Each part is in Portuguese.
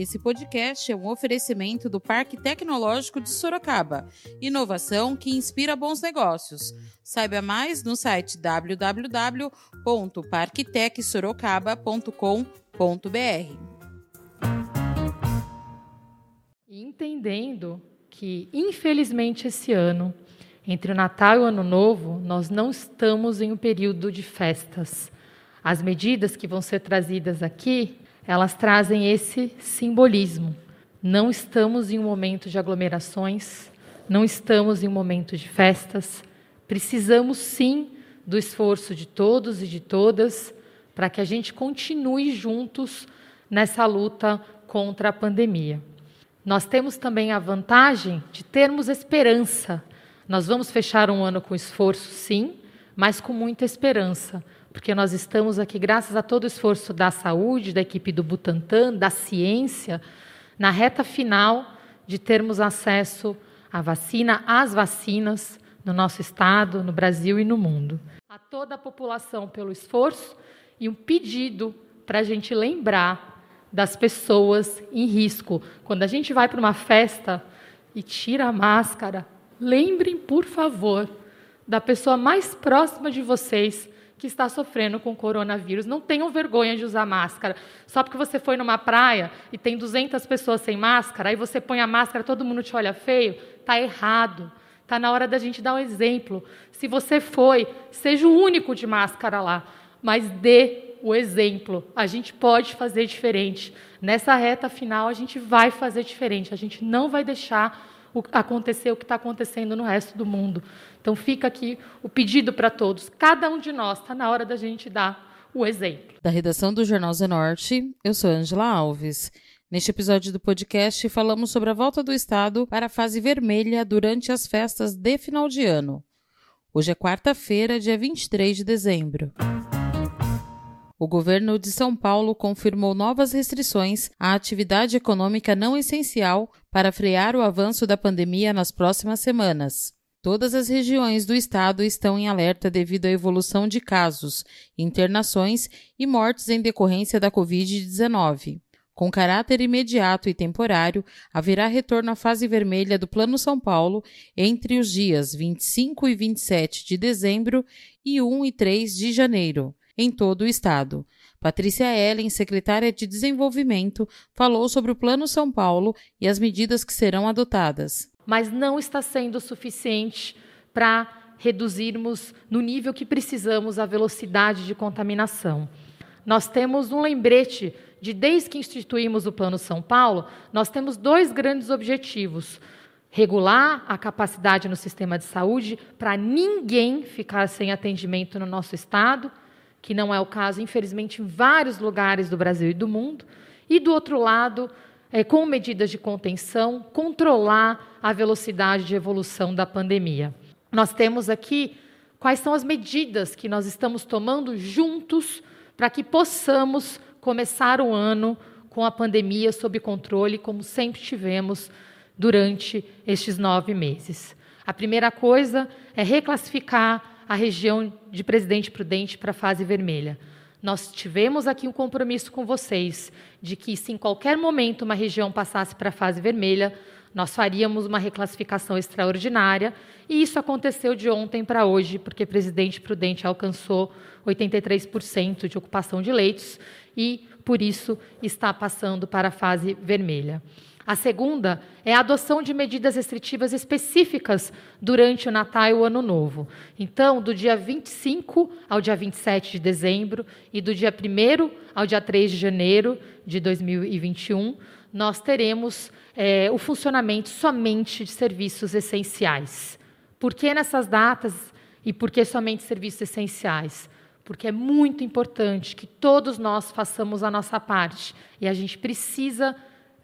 Esse podcast é um oferecimento do Parque Tecnológico de Sorocaba. Inovação que inspira bons negócios. Saiba mais no site www.parktecsorocaba.com.br. Entendendo que, infelizmente, esse ano, entre o Natal e o Ano Novo, nós não estamos em um período de festas. As medidas que vão ser trazidas aqui, elas trazem esse simbolismo. Não estamos em um momento de aglomerações, não estamos em um momento de festas. Precisamos sim do esforço de todos e de todas para que a gente continue juntos nessa luta contra a pandemia. Nós temos também a vantagem de termos esperança nós vamos fechar um ano com esforço, sim, mas com muita esperança, porque nós estamos aqui, graças a todo o esforço da saúde, da equipe do Butantan, da ciência, na reta final de termos acesso à vacina, às vacinas no nosso estado, no Brasil e no mundo. A toda a população pelo esforço e um pedido para a gente lembrar das pessoas em risco. Quando a gente vai para uma festa e tira a máscara, lembrem, por favor, da pessoa mais próxima de vocês que está sofrendo com coronavírus. Não tenham vergonha de usar máscara. Só porque você foi numa praia e tem 200 pessoas sem máscara, aí você põe a máscara, todo mundo te olha feio, está errado. Está na hora da gente dar um exemplo. Se você foi, seja o único de máscara lá, mas dê o exemplo. A gente pode fazer diferente. Nessa reta final, a gente vai fazer diferente. A gente não vai deixar acontecer o que está acontecendo no resto do mundo. Então fica aqui o pedido para todos. Cada um de nós está na hora da gente dar o exemplo. Da redação do Jornal Zenorte, eu sou Angela Alves. Neste episódio do podcast, falamos sobre a volta do Estado para a fase vermelha durante as festas de final de ano. Hoje é quarta-feira, dia 23 de dezembro o governo de São Paulo confirmou novas restrições à atividade econômica não essencial para frear o avanço da pandemia nas próximas semanas. Todas as regiões do estado estão em alerta devido à evolução de casos, internações e mortes em decorrência da Covid-19. Com caráter imediato e temporário, haverá retorno à fase vermelha do Plano São Paulo entre os dias 25 e 27 de dezembro e 1 e 3 de janeiro em todo o estado. Patrícia Ellen, secretária de Desenvolvimento, falou sobre o Plano São Paulo e as medidas que serão adotadas. Mas não está sendo suficiente para reduzirmos no nível que precisamos a velocidade de contaminação. Nós temos um lembrete de desde que instituímos o Plano São Paulo, nós temos dois grandes objetivos: regular a capacidade no sistema de saúde para ninguém ficar sem atendimento no nosso estado que não é o caso, infelizmente, em vários lugares do Brasil e do mundo, e do outro lado, é, com medidas de contenção, controlar a velocidade de evolução da pandemia. Nós temos aqui quais são as medidas que nós estamos tomando juntos para que possamos começar o ano com a pandemia sob controle, como sempre tivemos durante estes nove meses. A primeira coisa é reclassificar a região de Presidente Prudente para a fase vermelha. Nós tivemos aqui um compromisso com vocês de que, se em qualquer momento uma região passasse para a fase vermelha, nós faríamos uma reclassificação extraordinária, e isso aconteceu de ontem para hoje, porque Presidente Prudente alcançou 83% de ocupação de leitos e, por isso, está passando para a fase vermelha. A segunda é a adoção de medidas restritivas específicas durante o Natal e o Ano Novo. Então, do dia 25 ao dia 27 de dezembro e do dia 1 ao dia 3 de janeiro de 2021, nós teremos é, o funcionamento somente de serviços essenciais. Por que nessas datas e por que somente serviços essenciais? Porque é muito importante que todos nós façamos a nossa parte e a gente precisa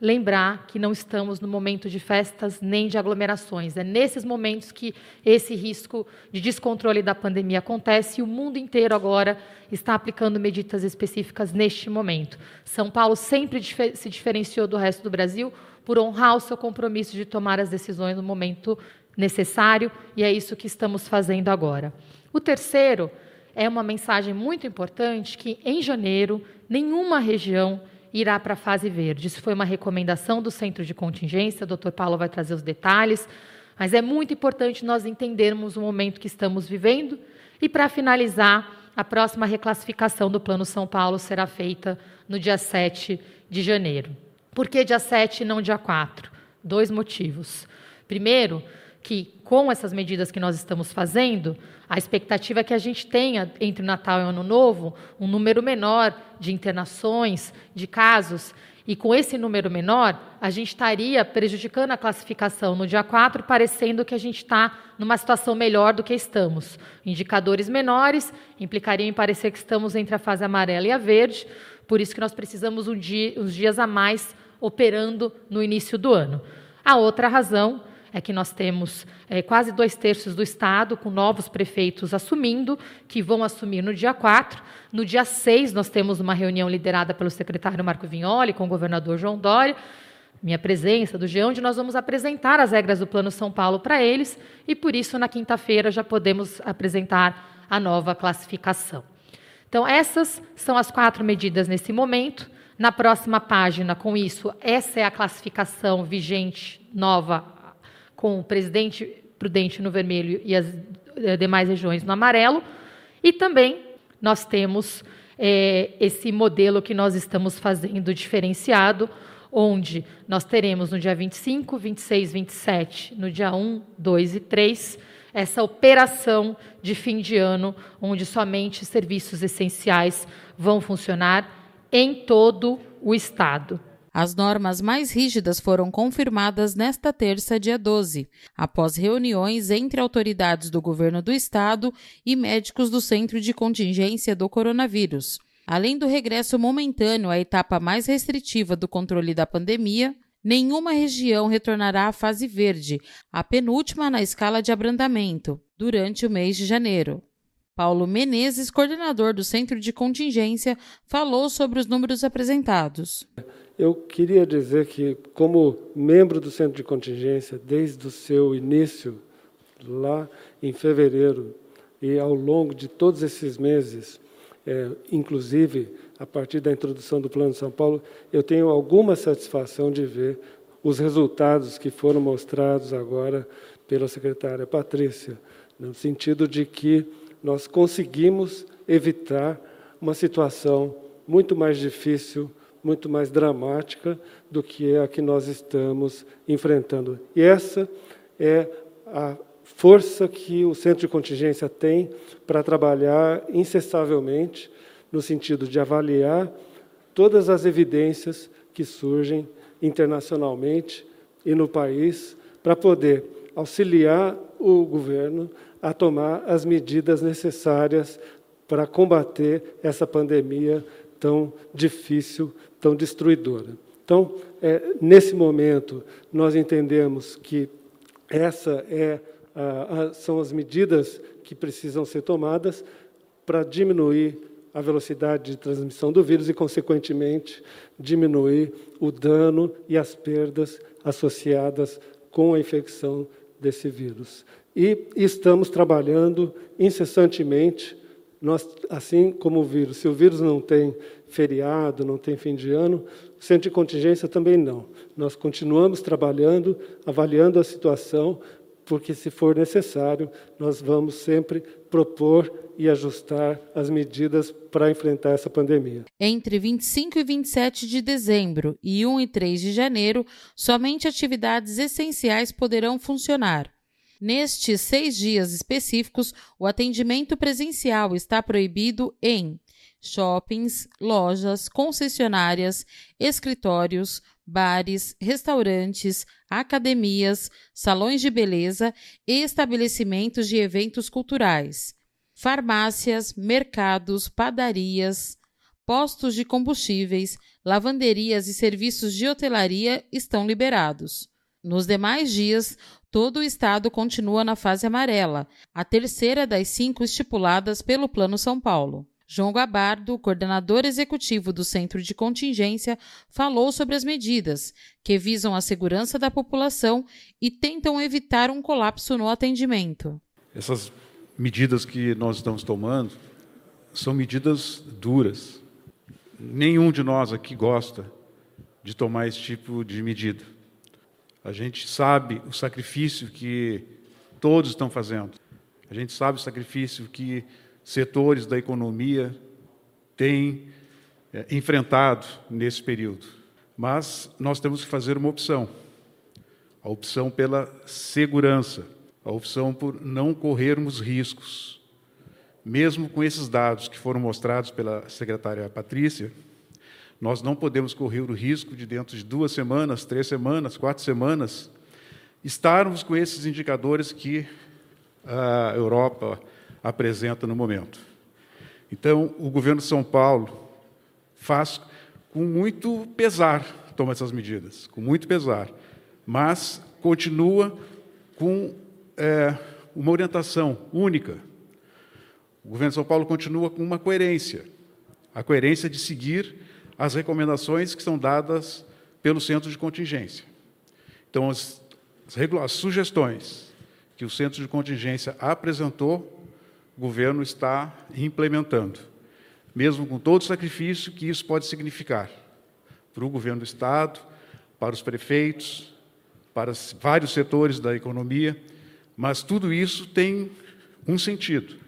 lembrar que não estamos no momento de festas nem de aglomerações. É nesses momentos que esse risco de descontrole da pandemia acontece e o mundo inteiro agora está aplicando medidas específicas neste momento. São Paulo sempre se diferenciou do resto do Brasil por honrar o seu compromisso de tomar as decisões no momento necessário e é isso que estamos fazendo agora. O terceiro é uma mensagem muito importante que em janeiro nenhuma região irá para a fase verde. Isso foi uma recomendação do centro de contingência, o doutor Paulo vai trazer os detalhes, mas é muito importante nós entendermos o momento que estamos vivendo. E para finalizar, a próxima reclassificação do Plano São Paulo será feita no dia 7 de janeiro. Por que dia 7 e não dia 4? Dois motivos. Primeiro, que com essas medidas que nós estamos fazendo, a expectativa é que a gente tenha, entre Natal e Ano Novo, um número menor de internações, de casos, e com esse número menor, a gente estaria prejudicando a classificação no dia 4, parecendo que a gente está numa situação melhor do que estamos. Indicadores menores implicariam em parecer que estamos entre a fase amarela e a verde, por isso que nós precisamos um dia, uns dias a mais operando no início do ano. A outra razão é que nós temos é, quase dois terços do Estado com novos prefeitos assumindo, que vão assumir no dia 4. No dia 6, nós temos uma reunião liderada pelo secretário Marco Vignoli com o governador João Dória, minha presença, do G, onde nós vamos apresentar as regras do Plano São Paulo para eles, e por isso, na quinta-feira, já podemos apresentar a nova classificação. Então, essas são as quatro medidas nesse momento. Na próxima página, com isso, essa é a classificação vigente nova com o presidente prudente no vermelho e as eh, demais regiões no amarelo. E também nós temos é, esse modelo que nós estamos fazendo diferenciado, onde nós teremos no dia 25, 26, 27, no dia 1, 2 e 3, essa operação de fim de ano, onde somente serviços essenciais vão funcionar em todo o Estado. As normas mais rígidas foram confirmadas nesta terça, dia 12, após reuniões entre autoridades do governo do estado e médicos do Centro de Contingência do Coronavírus. Além do regresso momentâneo à etapa mais restritiva do controle da pandemia, nenhuma região retornará à fase verde, a penúltima na escala de abrandamento, durante o mês de janeiro. Paulo Menezes, coordenador do Centro de Contingência, falou sobre os números apresentados. Eu queria dizer que, como membro do Centro de Contingência, desde o seu início, lá em fevereiro, e ao longo de todos esses meses, é, inclusive a partir da introdução do Plano de São Paulo, eu tenho alguma satisfação de ver os resultados que foram mostrados agora pela secretária Patrícia, no sentido de que nós conseguimos evitar uma situação muito mais difícil muito mais dramática do que a que nós estamos enfrentando. E essa é a força que o centro de contingência tem para trabalhar incessavelmente no sentido de avaliar todas as evidências que surgem internacionalmente e no país para poder auxiliar o governo a tomar as medidas necessárias para combater essa pandemia tão difícil tão destruidora. Então, é, nesse momento, nós entendemos que essa é a, a, são as medidas que precisam ser tomadas para diminuir a velocidade de transmissão do vírus e, consequentemente, diminuir o dano e as perdas associadas com a infecção desse vírus. E estamos trabalhando incessantemente, nós, assim como o vírus, se o vírus não tem feriado, não tem fim de ano, o centro de contingência também não. Nós continuamos trabalhando, avaliando a situação, porque, se for necessário, nós vamos sempre propor e ajustar as medidas para enfrentar essa pandemia. Entre 25 e 27 de dezembro e 1 e 3 de janeiro, somente atividades essenciais poderão funcionar. Nestes seis dias específicos, o atendimento presencial está proibido em shoppings, lojas, concessionárias, escritórios, bares, restaurantes, academias, salões de beleza e estabelecimentos de eventos culturais, farmácias, mercados, padarias, postos de combustíveis, lavanderias e serviços de hotelaria estão liberados. Nos demais dias, todo o estado continua na fase amarela, a terceira das cinco estipuladas pelo Plano São Paulo. João Gabardo, coordenador executivo do Centro de Contingência, falou sobre as medidas que visam a segurança da população e tentam evitar um colapso no atendimento. Essas medidas que nós estamos tomando são medidas duras. nenhum de nós aqui gosta de tomar esse tipo de medida. A gente sabe o sacrifício que todos estão fazendo. A gente sabe o sacrifício que setores da economia têm é, enfrentado nesse período. Mas nós temos que fazer uma opção. A opção pela segurança, a opção por não corrermos riscos. Mesmo com esses dados que foram mostrados pela secretária Patrícia, nós não podemos correr o risco de, dentro de duas semanas, três semanas, quatro semanas, estarmos com esses indicadores que a Europa apresenta no momento. Então, o governo de São Paulo faz com muito pesar, toma essas medidas, com muito pesar, mas continua com é, uma orientação única. O governo de São Paulo continua com uma coerência, a coerência de seguir as recomendações que são dadas pelo centro de contingência. Então, as, as sugestões que o centro de contingência apresentou, o governo está implementando, mesmo com todo o sacrifício que isso pode significar para o governo do Estado, para os prefeitos, para vários setores da economia, mas tudo isso tem um sentido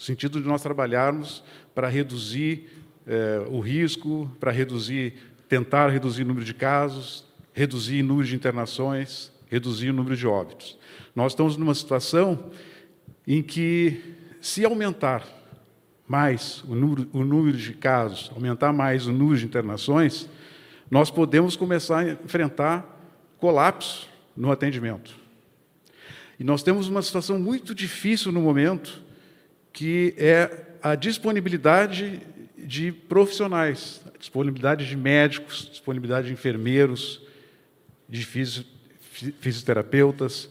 o sentido de nós trabalharmos para reduzir é, o risco, para reduzir, tentar reduzir o número de casos, reduzir o número de internações, reduzir o número de óbitos. Nós estamos numa situação em que, se aumentar mais o número, o número de casos, aumentar mais o número de internações, nós podemos começar a enfrentar colapso no atendimento. E nós temos uma situação muito difícil no momento, que é a disponibilidade de profissionais, disponibilidade de médicos, disponibilidade de enfermeiros, de fisioterapeutas.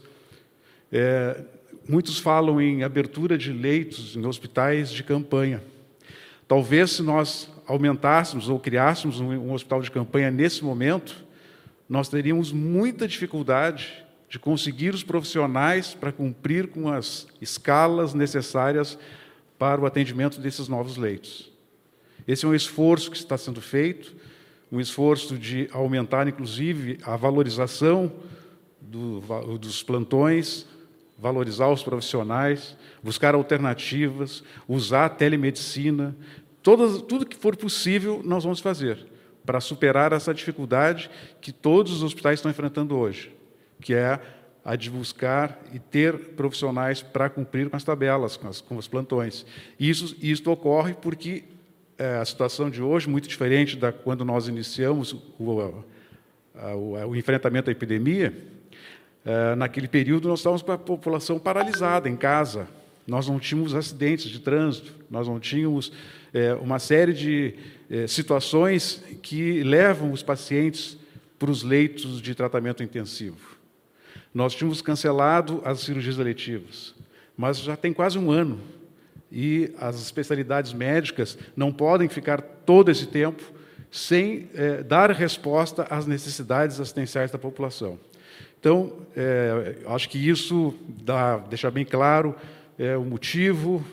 É, muitos falam em abertura de leitos em hospitais de campanha. Talvez se nós aumentássemos ou criássemos um, hospital de campanha nesse momento, nós teríamos muita dificuldade de conseguir os profissionais para cumprir com as escalas necessárias para o atendimento desses novos leitos. Esse é um esforço que está sendo feito, um esforço de aumentar, inclusive, a valorização do, dos plantões, valorizar os profissionais, buscar alternativas, usar a telemedicina, todas, tudo que for possível nós vamos fazer para superar essa dificuldade que todos os hospitais estão enfrentando hoje, que é a de buscar e ter profissionais para cumprir com as tabelas, com, as, com os plantões. Isso, isso ocorre porque é, a situação de hoje muito diferente da quando nós iniciamos o, o, o enfrentamento à epidemia. É, naquele período, nós estávamos com a população paralisada em casa. Nós não tínhamos acidentes de trânsito, nós não tínhamos é, uma série de é, situações que levam os pacientes para os leitos de tratamento intensivo. Nós tínhamos cancelado as cirurgias eletivas, mas já tem quase um ano e as especialidades médicas não podem ficar todo esse tempo sem é, dar resposta às necessidades assistenciais da população. Então, é, acho que isso dá, deixa bem claro é, o motivo,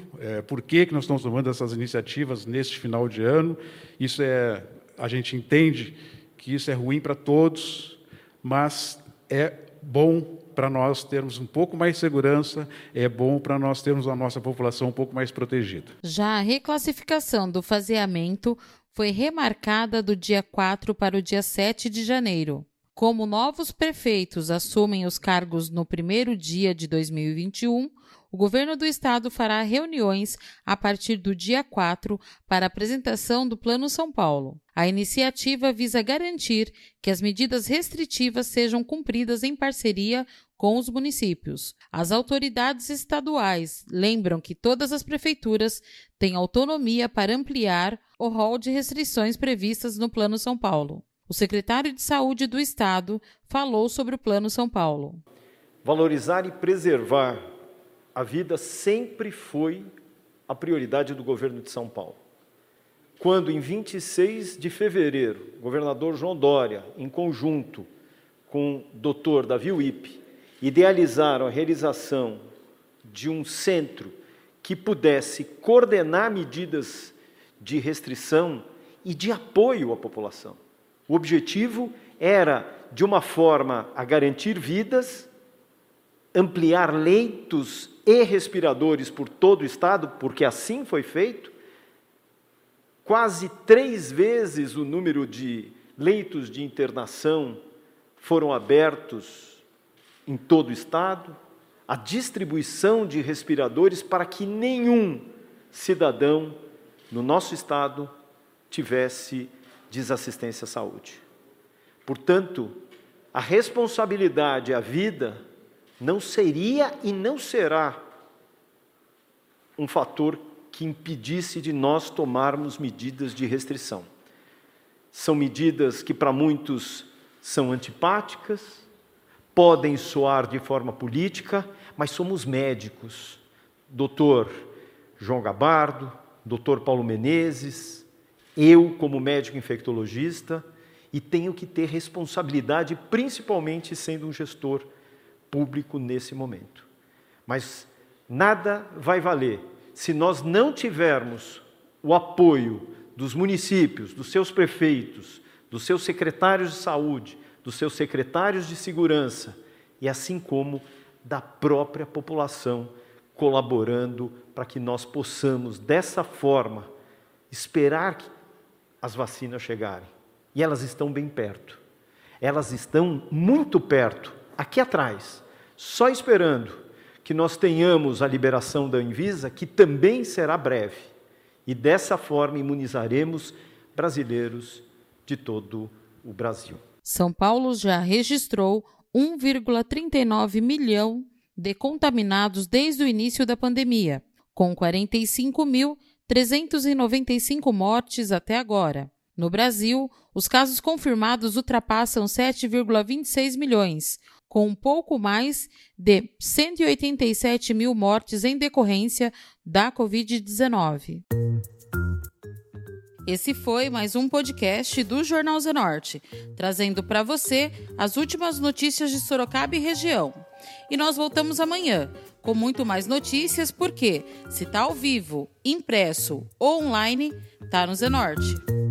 por que, que nós estamos tomando essas iniciativas neste final de ano. Isso é, a gente entende que isso é ruim para todos, mas é bom para nós termos um pouco mais de segurança, é bom para nós termos a nossa população um pouco mais protegida. Já a reclassificação do faseamento foi remarcada do dia 4 para o dia 7 de janeiro. Como novos prefeitos assumem os cargos no primeiro dia de 2021, o governo do estado fará reuniões a partir do dia 4 para apresentação do Plano São Paulo. A iniciativa visa garantir que as medidas restritivas sejam cumpridas em parceria com os municípios. As autoridades estaduais lembram que todas as prefeituras têm autonomia para ampliar o rol de restrições previstas no Plano São Paulo. O secretário de Saúde do Estado falou sobre o Plano São Paulo. Valorizar e preservar a vida sempre foi a prioridade do governo de São Paulo. Quando, em 26 de fevereiro, o governador João Dória, em conjunto com o doutor Davi Wippe, idealizaram a realização de um centro que pudesse coordenar medidas de restrição e de apoio à população. O objetivo era, de uma forma a garantir vidas, ampliar leitos e respiradores por todo o estado, porque assim foi feito, quase três vezes o número de leitos de internação foram abertos em todo o estado, a distribuição de respiradores para que nenhum cidadão no nosso estado tivesse desassistência à saúde. Portanto, a responsabilidade à vida não seria e não será um fator que impedisse de nós tomarmos medidas de restrição. São medidas que para muitos são antipáticas, podem soar de forma política, mas somos médicos. Doutor João Gabardo, doutor Paulo Menezes, eu como médico infectologista, e tenho que ter responsabilidade, principalmente sendo um gestor público nesse momento. Mas nada vai valer se nós não tivermos o apoio dos municípios, dos seus prefeitos, dos seus secretários de saúde, dos seus secretários de segurança e assim como da própria população colaborando para que nós possamos dessa forma esperar as vacinas chegarem. E elas estão bem perto. Elas estão muito perto, aqui atrás, só esperando que nós tenhamos a liberação da Anvisa, que também será breve. E dessa forma imunizaremos brasileiros de todo o Brasil. São Paulo já registrou 1,39 milhão de contaminados desde o início da pandemia, com 45.395 mortes até agora. No Brasil, os casos confirmados ultrapassam 7,26 milhões, com um pouco mais de 187 mil mortes em decorrência da Covid-19. Esse foi mais um podcast do Jornal Zenorte, trazendo para você as últimas notícias de Sorocaba e região. E nós voltamos amanhã com muito mais notícias, porque se está ao vivo, impresso ou online, tá no Zenorte.